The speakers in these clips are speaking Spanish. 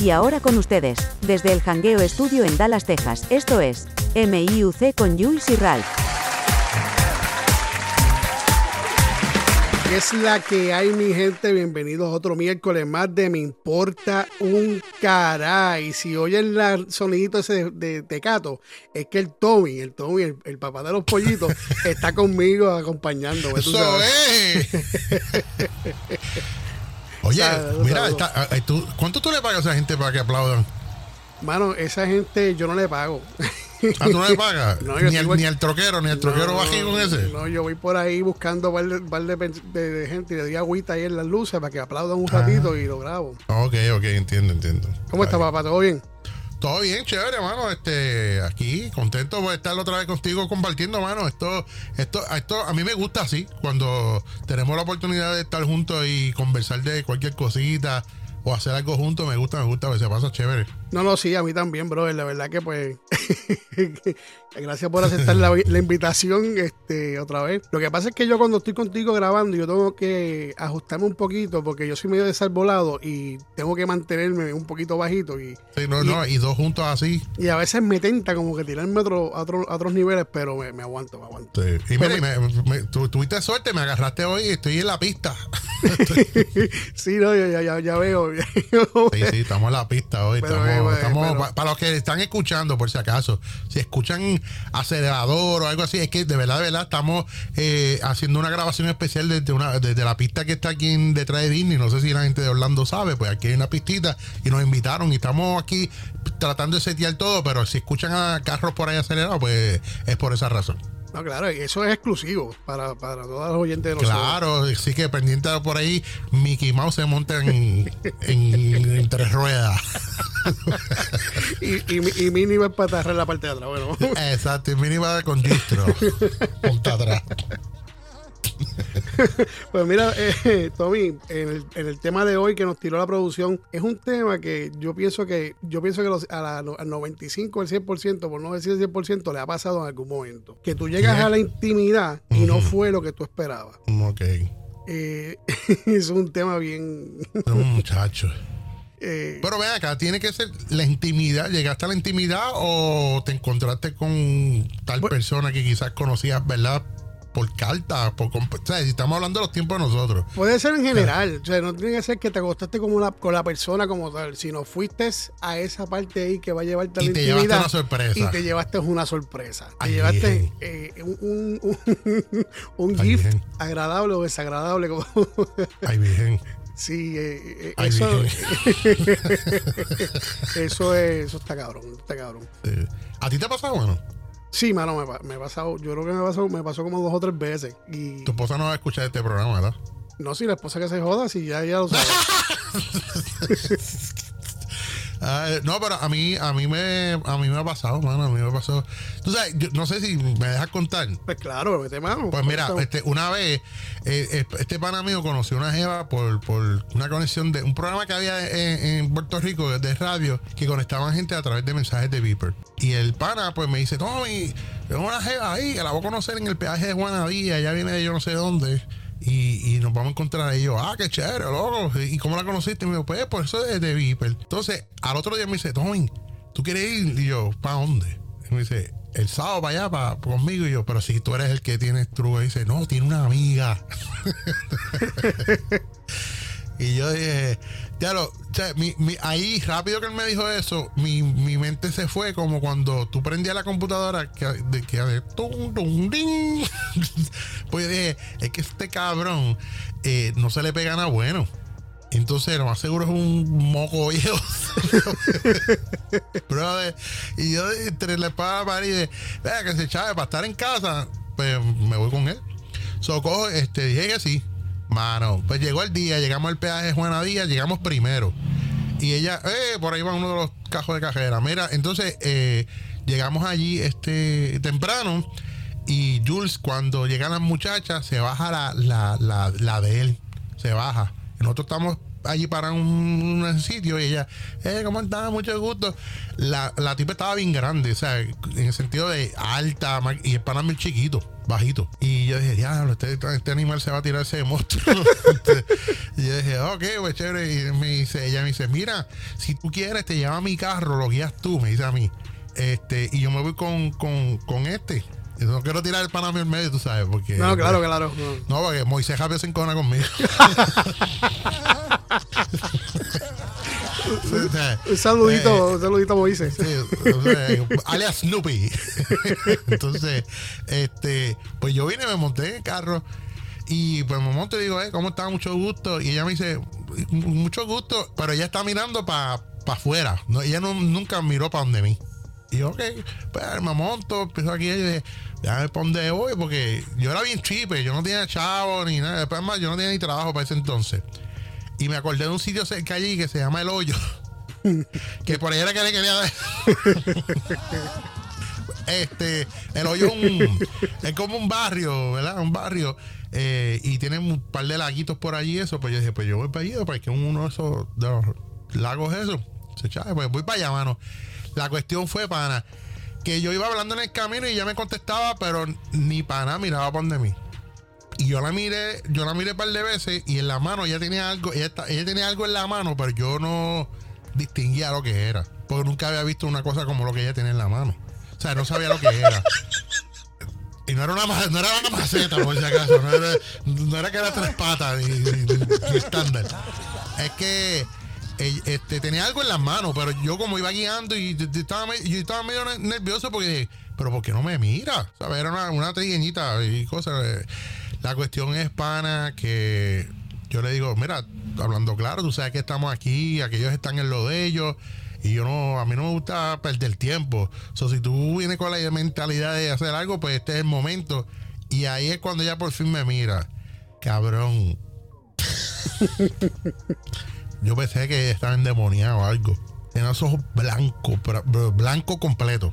Y ahora con ustedes, desde el Hangueo Estudio en Dallas, Texas, esto es MIUC con Jules y Ralph. es la que hay, mi gente? Bienvenidos otro miércoles más de Me Importa un Caray. Si oyen el sonidito ese de, Tecato, es que el Tommy, el Tommy, el, papá de los pollitos, está conmigo acompañando. Eso es. Oye, mira, eh, ¿cuánto tú le pagas a esa gente para que aplaudan? Mano, esa gente yo no le pago. ¿Ah, tú no le pagas? ni, el, ni, el, troquero, ni el troquero bají con ese. No, yo voy por ahí buscando un par de, gente y le doy agüita ahí en las luces para que aplaudan un ratito y lo grabo. Ok, ok, entiendo, entiendo. ¿Cómo está, papá? ¿Todo bien? Todo bien, chévere, hermano. Este, aquí, contento por estar otra vez contigo compartiendo, hermano. Esto, esto, esto, a mí me gusta así, cuando tenemos la oportunidad de estar juntos y conversar de cualquier cosita o hacer algo juntos, me gusta, me gusta, a veces pasa chévere. No, no, sí, a mí también, brother. La verdad que pues gracias por aceptar la, invitación este, otra vez. Lo que pasa es que yo cuando estoy contigo grabando, yo tengo que ajustarme un poquito porque yo soy medio desarbolado y tengo que mantenerme un poquito bajito. Y, sí, no, no, y dos juntos así. Y a veces me tenta como que tirarme otro, a, otros niveles, pero me, aguanto, me aguanto. Sí. Y mira, tuviste suerte, me agarraste hoy y estoy en la pista. sí, no, ya, ya, ya veo. sí, sí, estamos en la pista hoy. estamos para los que están escuchando, por si acaso, si escuchan acelerador o algo así, es que de verdad, de verdad, estamos eh, haciendo una grabación especial desde, una, desde la pista que está aquí detrás de Disney. No sé si la gente de Orlando sabe, pues aquí hay una pistita y nos invitaron y estamos aquí tratando de setear todo, pero si escuchan a carros por ahí acelerados, pues es por esa razón. No, claro, eso es exclusivo para, para todos los oyentes de nosotros. Claro, sí que pendiente por ahí, Mickey Mouse se monta en, en, tres ruedas. y, y, y Mini va a patarrar la parte de atrás. Bueno. Exacto, y Mini va con distro. Ponta atrás. pues mira, eh, Tommy, en el, tema de hoy que nos tiró la producción, es un tema que yo pienso que yo pienso que los, a la, al 95, al 100%, por no decir el 100%, le ha pasado en algún momento. Que tú llegas a la intimidad y no fue lo que tú esperabas. Ok. Eh, es un tema bien... un muchacho. Eh, Pero ve acá, tiene que ser la intimidad. ¿Llegaste a la intimidad o te encontraste con tal persona que quizás conocías, ¿verdad? Por carta, por o sea, si estamos hablando de los tiempos de nosotros. Puede ser en general, o sea, no tiene que ser que te acostaste como la, con la persona como tal, sino fuiste a esa parte ahí que va a llevarte a la y te llevaste una sorpresa. Y te llevaste una sorpresa. te llevaste eh, un, un, un, gift agradable o desagradable. Como Ay, bien. Sí, eh, eh eso, eso es, eso está cabrón, está cabrón. ¿A ti te ha pasado, bueno? Sí, mano, me, me, pasado, yo creo que me pasó, me pasó como dos o tres veces. Y... Tu esposa no va a escuchar este programa, ¿verdad? No, si la esposa que se joda, si ya, ya lo sabe. no, pero a mí, a mí me, a mí me ha pasado, mano, a mí me ha pasado. Tú sabes, yo no sé si me dejas contar. Pues claro, mete mano. Pues mira, este, una vez, eh, este pana mío conoció una jeva por, por una conexión de un programa que había en, Puerto Rico de radio que conectaban gente a través de mensajes de Viper. Y el pana, pues me dice, Tommy, tengo una jeva ahí que la voy a conocer en el peaje de Juanadía, ella viene de yo no sé dónde. Y, nos vamos a encontrar yo, ah, qué chévere, loco. ¿Y cómo la conociste? Y me dijo, pues, por eso es de Viper. Entonces, al otro día me dice, Tommy, ¿tú quieres ir? Y yo, ¿para dónde? Y me dice, el sábado para allá, para, conmigo. Y yo, pero si tú eres el que tienes truco, y dice, no, tiene una amiga. y yo dije, ya lo, ahí rápido que él me dijo eso, mi, mente se fue como cuando tú prendías la computadora que de que de tum, tum, pues yo dije, es que este cabrón eh, no se le pega nada bueno. Entonces, lo más seguro es un moco viejo. y yo entre la espada para y de, vea que se echaba para estar en casa, pues me voy con él. Socojo, este, dije que sí. Mano, pues llegó el día, llegamos al peaje de Juana Díaz, llegamos primero. Y ella, eh, por ahí va uno de los cajos de cajera. Mira, entonces eh, llegamos allí este temprano y Jules, cuando llegan las muchachas, se baja la, la, la, la de él. Se baja. nosotros estamos allí para un, un sitio y ella, eh, ¿cómo estás? Mucho gusto. La, la tipa estaba bien grande, o sea, en el sentido de alta y el pana muy chiquito, bajito. Y yo dije, diablo, este, este animal se va a tirar ese monstruo. Y yo dije, ok, pues chévere. Y me dice, ella me dice, mira, si tú quieres, te lleva a mi carro, lo guías tú, me dice a mí. Este, y yo me voy con, con, con este. No quiero tirar el pana mío en medio, tú sabes, porque. No, claro, claro. no. No, porque Moisés Javier se encona conmigo. Un saludito, un saludito a Moisés. Sí, o sea, alias Snoopy. Entonces, este, pues yo vine, me monté en el carro y pues me monto y digo, eh, ¿cómo está? Mucho gusto. Y ella me dice, mucho gusto, pero ella está mirando para afuera. No, ella no- nunca miró para donde mí. Y yo, ok, pues me monto, empiezo aquí y dije, déjame para dónde voy, porque yo era bien chipe, yo no tenía chavo ni nada. Después más, yo no tenía ni trabajo para ese entonces. Y me acordé de un sitio cerca allí que se llama El Hoyo. que por ahí era que le quería dar. este, el hoyo es, un- es como un barrio, ¿verdad? Un barrio. eh, y tiene un par de laguitos por allí, eso. Pues yo dije, pues yo voy para allí, para que uno de esos de los lagos, eso. Se chave, pues voy para allá, mano. La cuestión fue, pana, que yo iba hablando en el camino y ella me contestaba, pero ni pana miraba por donde mí. Y yo la miré, yo la miré un par de veces y en la mano ella tenía algo, ella, ella tenía algo en la mano, pero yo no distinguía lo que era. Porque nunca había visto una cosa como lo que ella tenía en la mano. O sea, no sabía lo que era. Y no era una, no era una maceta, por si acaso. No era, no era que era tres patas ni, estándar. Es que eh, este, tenía algo en las manos, pero yo como iba guiando y yo estaba, yo estaba medio ne- nervioso porque dije, pero ¿por qué no me mira? ¿Sabes? Era una, una trigueñita y cosas. La cuestión es, pana, que yo le digo, mira, hablando claro, tú sabes que estamos aquí, aquellos están en lo de ellos. Y yo no, a mí no me gusta perder tiempo. O sea, si tú vienes con la mentalidad de hacer algo, pues este es el momento. Y ahí es cuando ella por fin me mira. Cabrón. yo pensé que estaba endemoniado o algo. Tenía los ojos blancos, blanco completo.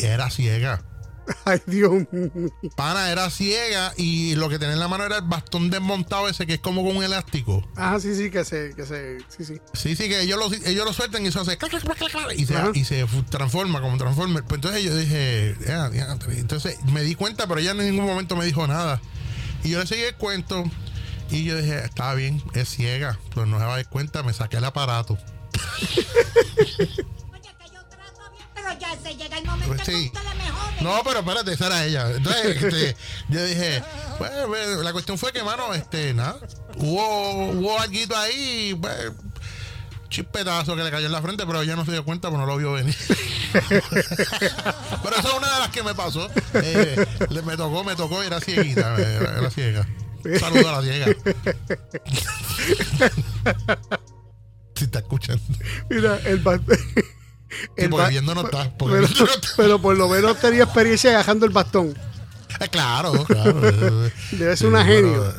Era ciega. Ay, Dios mío. Pana era ciega y lo que tenía en la mano era el bastón desmontado ese que es como con un elástico. Ah, sí, sí, que se, que se, sí, sí. Sí, sí, que ellos lo, ellos lo sueltan y eso hace y se, Ajá. y se transforma como transforma. Pues entonces yo dije, entonces me di cuenta, pero ella en ningún momento me dijo nada. Y yo le seguí el cuento y yo dije, está bien, es ciega, pero no se va a dar cuenta, me saqué el aparato. ya se llega el momento Pues sí. que. No, pero espérate, esa era ella. Entonces, este, yo dije, pues, pues, la cuestión fue que, mano, este, nada, hubo, hubo algo ahí, pues, chispetazo que le cayó en la frente, pero ella no se dio cuenta, pues no lo vio venir. pero esa es una de las que me pasó. Eh, le- me tocó, me tocó, era cieguita, era, era ciega. Saludo a la ciega. si está escuchando. Mira, el bastón. Sí, porque viendo no está, pero, por lo menos tenía experiencia agajando el bastón. Eh, claro, claro. Debe ser una Sí, genio.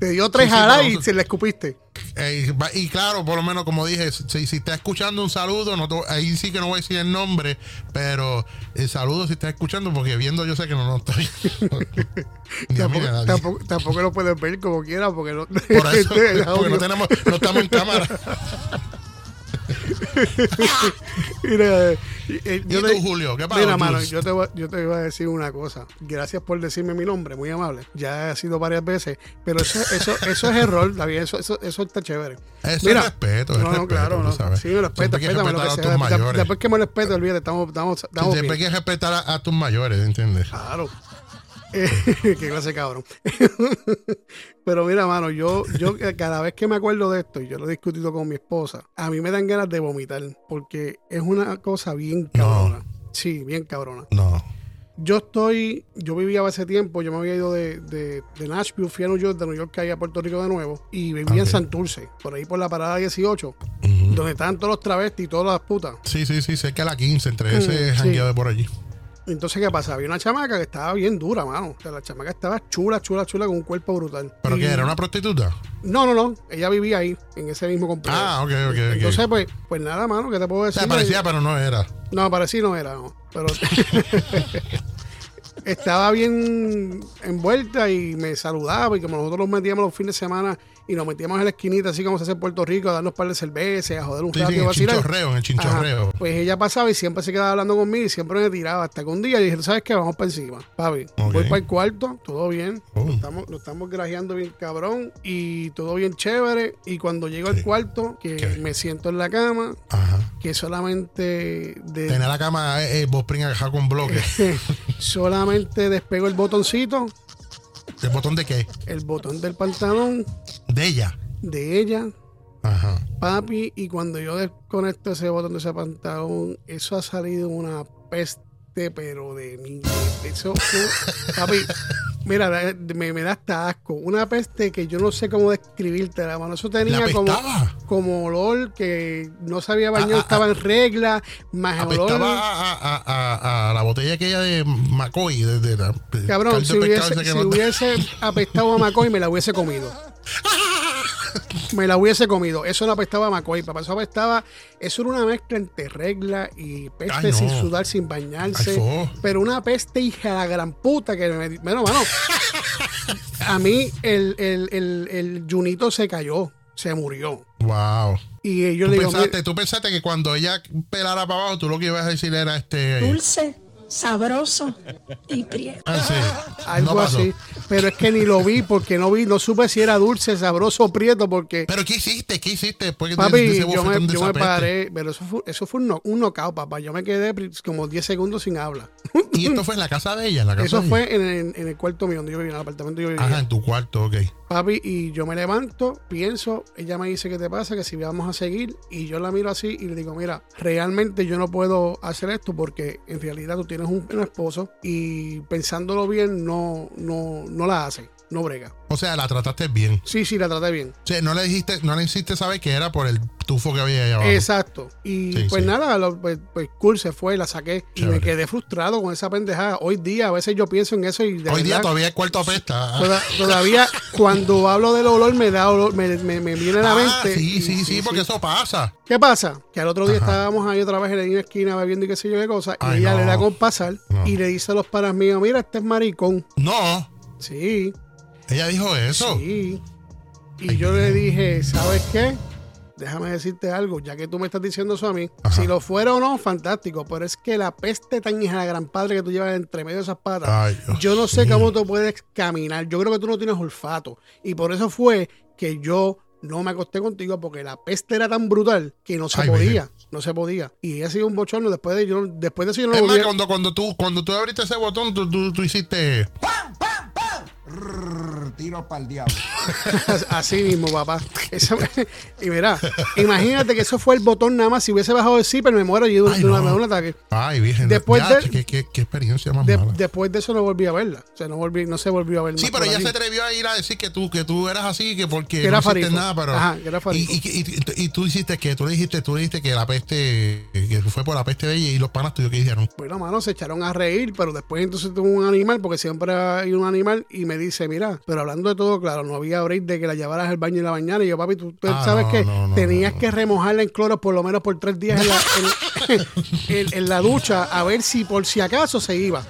Te dio tres Sí, sí, y se le escupiste. Eh, y claro, por lo menos como dije, si, si está escuchando un saludo, no ahí sí que no voy a decir el nombre, pero el saludo si está escuchando, porque viendo yo sé que no, no estoy. Tampoco, tampoco, tampoco lo puedes ver como quiera porque no, Por eso, el porque no tenemos, no estamos en cámara. Mira, eh, eh, ¿Y yo tú, te- Julio? ¿Qué pasó, Mira, mano, yo te, voy, yo te voy a decir una cosa. Gracias por decirme mi nombre, muy amable. Ya ha sido varias veces, pero eso, eso, eso es error, bien, eso, eso, eso está chévere. Eso Mira, es respeto, es no, no, respeto, claro, no. Sí, me respeto, hay respétame lo que sea. Después que me respeto, olvídate, estamos, estamos, estamos Siempre hay bien. que respetar a, a tus mayores, ¿entiendes? Claro. Eh, qué clase cabrón. Pero mira, mano, yo, yo cada vez que me acuerdo de esto, y yo lo he discutido con mi esposa, a mí me dan ganas de vomitar, porque es una cosa bien No. cabrona. Sí, bien cabrona. No. Yo estoy, yo vivía hace tiempo, yo me había ido de, de, de Nashville, fui a New York, de New York caí a Puerto Rico de nuevo, y vivía en Ok. Santurce, por ahí por la parada 18, Ujú. donde estaban todos los travestis y todas las putas. Sí, sí, sí, sé que a la 15, entre ese Mm, sí. jangueo de por allí. Entonces, ¿qué pasa? Había una chamaca que estaba bien dura, mano. O sea, la chamaca estaba chula, chula, chula, con un cuerpo brutal. ¿Pero Y- qué? ¿Era una prostituta? No, no, no. Ella vivía ahí, en ese mismo complejo. Ah, ok, ok, ok. Entonces, pues, pues nada, mano, ¿qué te puedo O decir? sea, parecía, pero no era. No, parecía no era, no. Pero estaba bien envuelta y me saludaba y como nosotros nos metíamos los fines de semana y nos metíamos en la esquinita, así como se hace en Puerto Rico, a darnos un par de cervezas, a joder un Sí, rato sí, en el chinchorreo, en el chinchorreo. Ajá. Pues ella pasaba y siempre se quedaba hablando conmigo y siempre me tiraba. Hasta que un día dije, ¿sabes qué? Vamos para encima. Papi, Ok. voy para el cuarto, todo bien. Oh. Lo, estamos, lo estamos grajeando bien cabrón y todo bien chévere. Y cuando llego al cuarto, que ¿Qué? me siento en la cama, Ajá. que solamente de, Tener la cama, eh, eh, vos con bloques. solamente despego el botoncito, ¿El botón de qué? el botón del pantalón De ella. de ella, Ajá. papi, y cuando yo desconecto ese botón de ese pantalón, eso ha salido una peste, pero de mí. Eso, papi, mira, me, me da hasta asco. Una peste que yo no sé cómo describirte, la mano. Eso La tenía como, como olor que no sabía bañar, Ah, ah, estaba en regla, más olor. A, a- a- la botella aquella de McCoy. De, de la, Cabrón, si hubiese, si hubiese apestado a McCoy, me la hubiese comido. Me la hubiese comido. Eso no apestaba a McCoy, papá. Eso apestaba. Eso era una mezcla entre regla y peste Ay, no. sin sudar, sin bañarse. Ay, pero una peste hija de la gran puta que me. Bueno, mano. a mí el, el, el, el Junito se cayó. Se murió. Wow. Y yo Tú le digo. pensaste, "Mira, tú pensaste que cuando ella pelara para abajo, tú lo que ibas a decir era este. dulce, sabroso y prieto. Ah, sí. Algo No así. Pero es que ni lo vi porque no vi, no supe si era dulce, sabroso o prieto porque. Pero ¿qué hiciste? ¿Qué hiciste después de- de Papi, ese yo me, yo me paré, pero eso fue, eso fue un, no- un knockout, papá. Yo me quedé como 10 segundos sin habla. Y esto fue en la casa de ella, en la casa Eso de fue en el, en el cuarto mío, donde yo vivía, en el apartamento donde yo ella. vivía. Ajá, en tu cuarto, ok. Papi, y yo me levanto, pienso, ella me dice qué te pasa, que si vamos a seguir, y yo la miro así y le digo, mira, realmente yo no puedo hacer esto porque en realidad tú tienes un, un esposo y pensándolo bien, no, no, no la hace, no brega. O sea, la trataste bien. Sí, sí, la traté bien. O sea, no le dijiste, no le hiciste saber que era por el tufo que había allá abajo. Exacto. Y Sí, pues sí. nada, lo- pues, pues cool, se fue, la saqué y me quedé frustrado con esa pendejada. Hoy día, a veces yo pienso en eso y de Hoy día todavía el cuarto apesta. toda- todavía cuando hablo del olor me da olor, me, me- me viene a la Ah, mente. sí, y- sí, sí, porque eso pasa. ¿Qué pasa? Que al otro día Ajá. estábamos ahí otra vez en la esquina bebiendo y qué sé yo qué cosa, y ella no. le da con pasar No. y le dice a los paras míos, mira, este es maricón. No, Sí, ella dijo eso. sí. Y Ay, yo le dije, ¿sabes qué? Déjame decirte algo, ya que tú me estás diciendo eso a mí. Ajá. Si lo fuera o no, fantástico. Pero es que la peste tan hija de gran padre que tú llevas entre medio de esas patas. Ay, yo no sé mío. cómo tú puedes caminar. Yo creo que tú no tienes olfato. Y por eso fue que yo no me acosté contigo porque la peste era tan brutal que no se Ay, podía. No se podía. Y ha sido un bochorno. Después de, yo, después de eso yo no Es lo más, cuando, cuando, tú, cuando tú abriste ese botón, tú, tú, tú hiciste. Rrr, Tiro para el diablo. Así mismo, papá. Eso- y mira, imagínate que eso fue el botón nada más. Si hubiese bajado el zipper, me muero yo de, una- no. me da un ataque. Ay, virgen. Después ya, de- qué, qué- qué experiencia más De- mala. después de eso no volví a verla. O sea, no, volví, no se volvió a ver Sí, pero ella se atrevió a ir a decir que tú, que tú eras así, que porque Que era no hiciste nada, pero. Ajá, que era y, y, y- y tú dijiste que tú le dijiste, tú le dijiste que la peste, que fue por la peste de ella y los panas tuyos que dijeron. Bueno, mano, se echaron a reír, pero después entonces tuvo un animal, porque siempre hay un animal, y me dice, mira, pero hablando de todo, claro, no había break de que la llevaras al baño y la bañara. Y yo, papi, tú, tú Ah, sabes no, que no, no, tenías que remojarla en cloro por lo menos por tres días en la, en- en- en la ducha, a ver si por si acaso se iba.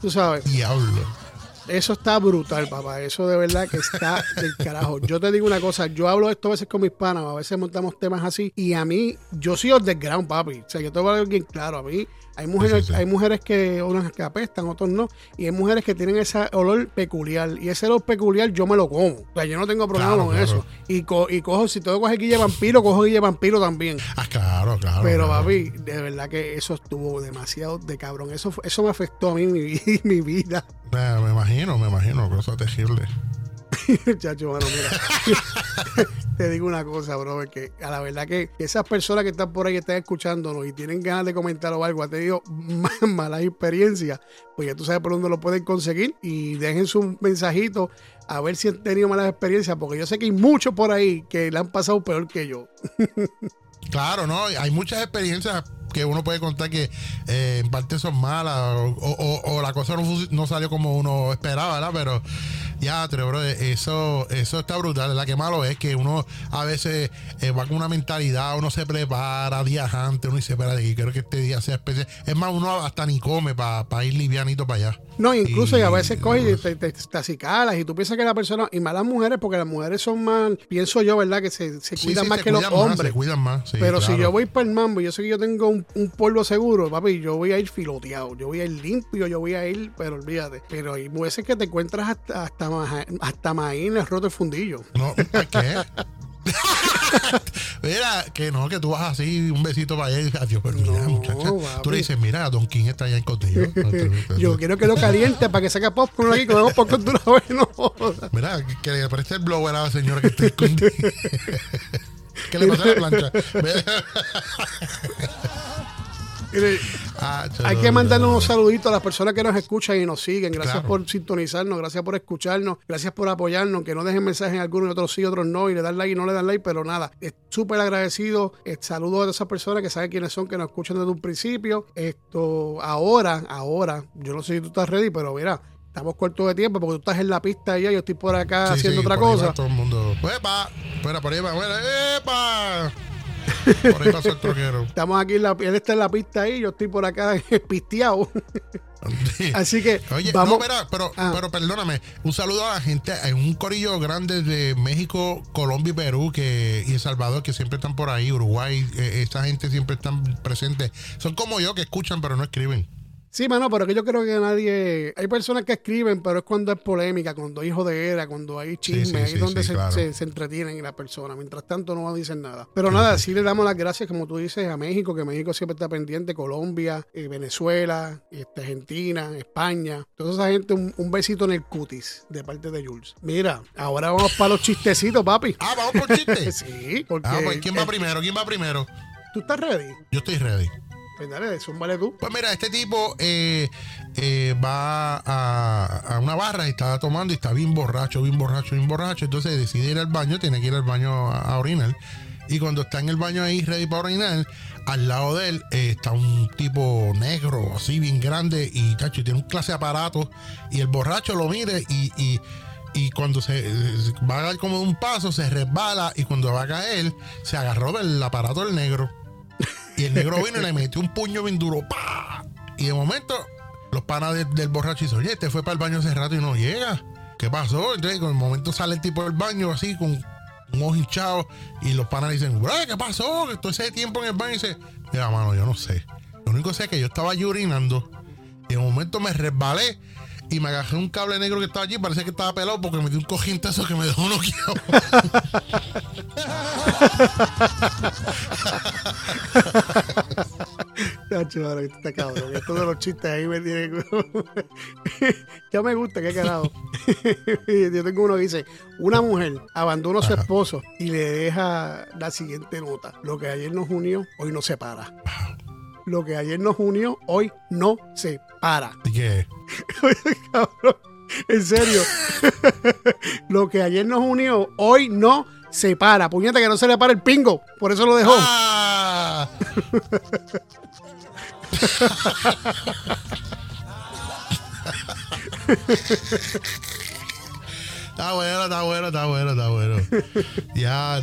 Tú sabes. Diablo. Eso está brutal, papá. Eso de verdad que está del carajo. Yo te digo una cosa, yo hablo esto a veces con mis panas, a veces montamos temas así, y a mí, yo soy underground, papi. O sea, yo te voy a bien claro, a mí hay mujeres, Sí, sí, sí. hay mujeres que unas que apestan, otros no, y hay mujeres que tienen ese olor peculiar, y ese olor peculiar yo me lo como. O sea, yo no tengo problema Claro, con claro. eso. Y, co- y cojo, si tengo que coger guille vampiro, cojo guille vampiro también. Ah, claro, claro. Pero, claro. papi, de verdad que eso estuvo demasiado de cabrón. Eso, eso me afectó a mí mi, mi vida. Eh, me imagino, me imagino, cosa terrible. Chacho, mira. Te digo una cosa, bro, que a la verdad que esas personas que están por ahí, están escuchándonos y tienen ganas de comentar o algo, han tenido ma- malas experiencias, pues ya tú sabes por dónde lo pueden conseguir y dejen su mensajito a ver si han tenido malas experiencias, porque yo sé que hay muchos por ahí que le han pasado peor que yo. Claro, ¿no? Hay muchas experiencias que uno puede contar que eh, en parte son malas o, o- la cosa no, no salió como uno esperaba, ¿verdad? Pero Ya, bro, eso, eso está brutal. La que malo es que uno a veces eh, va con una mentalidad, uno se prepara días antes, uno dice, espera, que creo que este día sea especial. Es más, uno hasta ni come para ir livianito para allá. No, incluso y, a veces coges y te, te, te, acicalas y tú piensas que la persona, y más las mujeres, porque las mujeres son más, pienso yo, ¿verdad? Que se, se cuidan más que los hombres. se cuidan más, Pero si yo voy para el mambo y yo sé que yo tengo un, un, polvo seguro, papi, yo voy a ir filoteado, yo voy a ir limpio, yo voy a ir, pero olvídate. Pero hay veces que te encuentras hasta, hasta, hasta maíz en el roto el fundillo. No, ¿qué? mira, que no, que tú vas así, un besito para allá y adiós, pero mira, muchacha. Tú le dices, mira, Don King está allá en contigo. Yo quiero que lo caliente para que saque popcorn aquí, que vemos popcorn una vez. No. Mira, que, le preste el blower a la señora que está escondida. que le pase la plancha. Ah, hay que mandarle unos saluditos a las personas que nos escuchan y nos siguen. Gracias por sintonizarnos, gracias por escucharnos, gracias por apoyarnos. Que no dejen mensajes en algunos, otros sí, otros no, y le dan like y no le dan like, pero nada, es súper agradecido. Eh, saludos a esas personas que saben quiénes son, que nos escuchan desde un principio. Esto, ahora, ahora, yo no sé si tú estás ready, pero mira, estamos cortos de tiempo porque tú estás en la pista allá, yo estoy por acá haciendo otra cosa. todo el mundo, ¡epa! Espera, por ahí va, ¡epa! Por ahí pasó el troquero. Estamos aquí, la, él está en la pista ahí, yo estoy por acá pisteado. Así que Oye, vamos. pero, ah. pero, perdóname, un saludo a la gente, hay un corillo grande de México, Colombia y Perú que, y El Salvador que siempre están por ahí, Uruguay, eh, esta gente siempre están presentes. Son como yo que escuchan pero no escriben. Sí, mano, pero que yo creo que nadie. Hay personas que escriben, pero es cuando es polémica, cuando hay jodera, cuando hay chisme, ahí es donde se, se, entretienen las personas. Mientras tanto, no dicen nada. Pero nada, sí le damos las gracias, como tú dices, a México, que México siempre está pendiente, Colombia, eh, Venezuela, este, Argentina, España. Toda esa gente, un, besito en el cutis de parte de Jules. Mira, ahora vamos para los chistecitos, papi. Ah, vamos por chistes. sí, porque. Ah, pues, ¿quién va primero? ¿Quién va primero? ¿Tú estás ready? Yo estoy ready. Pues dale, vale tú. Pues mira, este tipo eh, eh, va a, una barra y está tomando y está bien borracho, bien borracho, bien borracho. Entonces decide ir al baño, tiene que ir al baño a, orinar. Y cuando está en el baño ahí, ready para orinar, al lado de él eh, está un tipo negro, así bien grande, y tacho, tiene un clase de aparato. Y el borracho lo mire y, y cuando se va a dar como un paso, se resbala y cuando va a caer, se agarró del aparato del negro. Y el negro vino y le metió un puño bien duro. ¡Pah! Y de momento, los panas del borracho dicen, oye, este fue para el baño hace rato y no llega. ¿Qué pasó? Entonces, en el momento sale el tipo del baño así, con un ojo hinchado, y los panas dicen, ¿qué pasó? Todo ese tiempo en el baño y dice, mira, mano, yo no sé. Lo único que sé es que yo estaba allí orinando, y un momento me resbalé y me agarré un cable negro que estaba allí. Parece que estaba pelado porque me dio un cojín-tazo que me dejó noqueado. Chacho, está cabrón. Esto de los chistes ahí me tiene. ya me gusta, qué carajo. Yo tengo uno que dice: Una mujer abandona a su esposo y le deja la siguiente nota: Lo que ayer nos unió, hoy nos separa lo que ayer nos unió, hoy no se para. ¿Y qué? Cabrón, en serio. lo que ayer nos unió, hoy no se para. Puñeta que no se le para el pingo. Por eso lo dejó. Ah. Está bueno, está bueno, está bueno, está bueno. ya,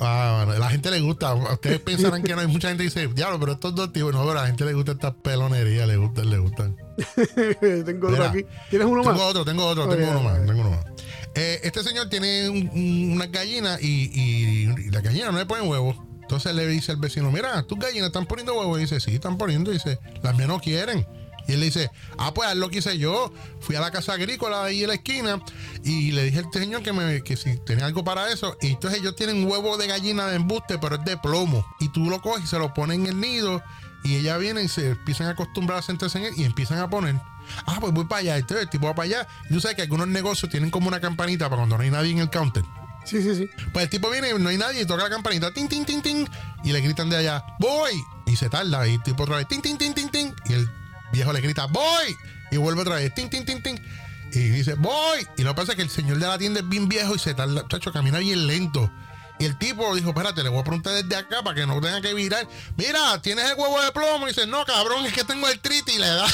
ah, la gente le gusta. Ustedes pensarán que no hay mucha gente que dice, diablo, pero estos dos tíos, no, pero a la gente le gusta esta pelonería, le gustan, le gustan. tengo otro aquí. ¿Tienes uno más? Tengo otro, tengo otro, tengo uno más, tengo uno más. Eh, este señor tiene unas gallinas y, y, y las gallinas no le ponen huevos. Entonces le dice al vecino, mira, tus gallinas están poniendo huevos. Y dice, sí, están poniendo. Y dice, las mías no quieren. Y él le dice, ah, pues lo que hice yo. Fui a la casa agrícola ahí en la esquina y le dije al señor que, me, que si tenía algo para eso. Y entonces ellos tienen huevo de gallina de embuste, pero es de plomo. Y tú lo coges y se lo pones en el nido. Y ella viene y se empiezan a acostumbrar a sentarse en él y empiezan a poner. Ah, pues voy para allá. Entonces el tipo va para allá. Y tú sabes que algunos negocios tienen como una campanita para cuando no hay nadie en el counter. Sí, sí, sí. Pues el tipo viene, no hay nadie, y toca la campanita, tin, tin, tin, tin, y le gritan de allá, voy. Y se tarda, y el tipo otra vez, tin, tin, tin, tin, tin, y el viejo le grita, voy. Y vuelve otra vez, tin, tin, tin, tin. Y dice, voy. Y lo que pasa es que el señor de la tienda es bien viejo y se tarda, chacho, camina bien lento. Y el tipo dijo, espérate, le voy a preguntar desde acá para que no tenga que virar. Mira, ¿tienes el huevo de plomo? Y dice, no, cabrón, es que tengo el triti y le da.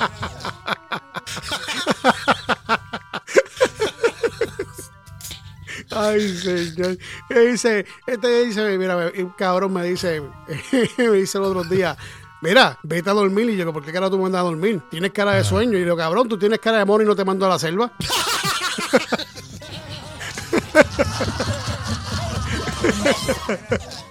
Ay, señor. Y dice, este dice, mira, un cabrón me dice, me dice el otro día, mira, vete a dormir. Y yo, digo, ¿por qué cara tú me mandas a dormir? Tienes cara de sueño. Y yo, digo, cabrón, tú tienes cara de mono y no te mando a la selva.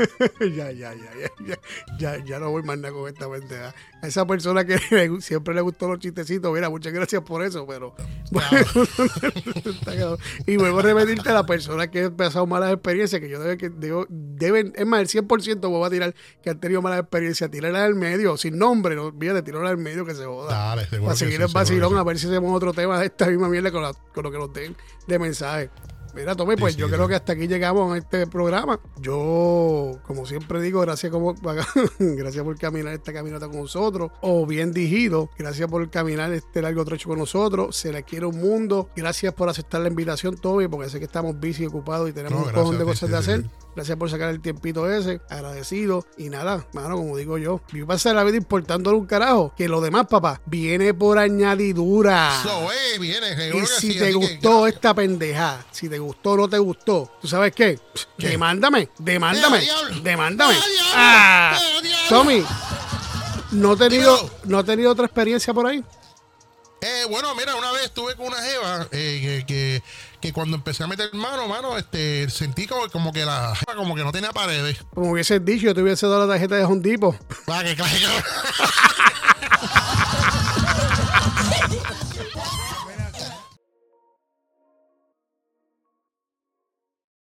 ya, ya, ya, ya, ya, ya, ya no voy más nada con esta pendeja. A esa persona que le- siempre le gustó los chistecitos, mira, muchas gracias por eso, pero. Cabrón. y vuelvo a repetirte a la persona que ha pasado malas experiencias, que yo debe, que digo, deben, es más, el 100% voy a tirar que han tenido malas experiencias, tirarla al medio, sin nombre, no olvídate, tirarla al medio que se joda. Dale, Para seguir el vacilón, a ver si hacemos otro tema de esta misma mierda con, la- con lo que nos den de mensaje. Mira, Tommy, pues yo creo que hasta aquí llegamos a este programa. Yo, como siempre digo, gracias como gracias por caminar esta caminata con nosotros. O bien digido, gracias por caminar este largo trecho con nosotros. Se le quiere un mundo. Gracias por aceptar la invitación, Tommy, porque sé que estamos y ocupados y tenemos No, un cojón de ti, cosas de hacer. Gracias por sacar el tiempito ese. Agradecido. Y nada, mano, como digo yo, yo pasar la vida importándole un carajo. Que lo demás, papá, viene por añadidura. So, eh, viene, Y si sí, te que gustó esta pendeja, si te gustó o no te gustó, ¿tú sabes qué? ¿Qué? Demándame, demándame, ¡Eh, diablo! demándame. ¡Eh, diablo! Ah, ¡Eh, diablo! Tommy, ¿no he tenido. ¿no he tenido otra experiencia por ahí? Eh, bueno, mira, una vez estuve con una jeva eh, que, que, que cuando empecé a meter mano, mano, este, sentí como, como que la jeva como que no tenía paredes. Como hubieses dicho, yo te hubiese dado la tarjeta de Hondipo. Va, que claro.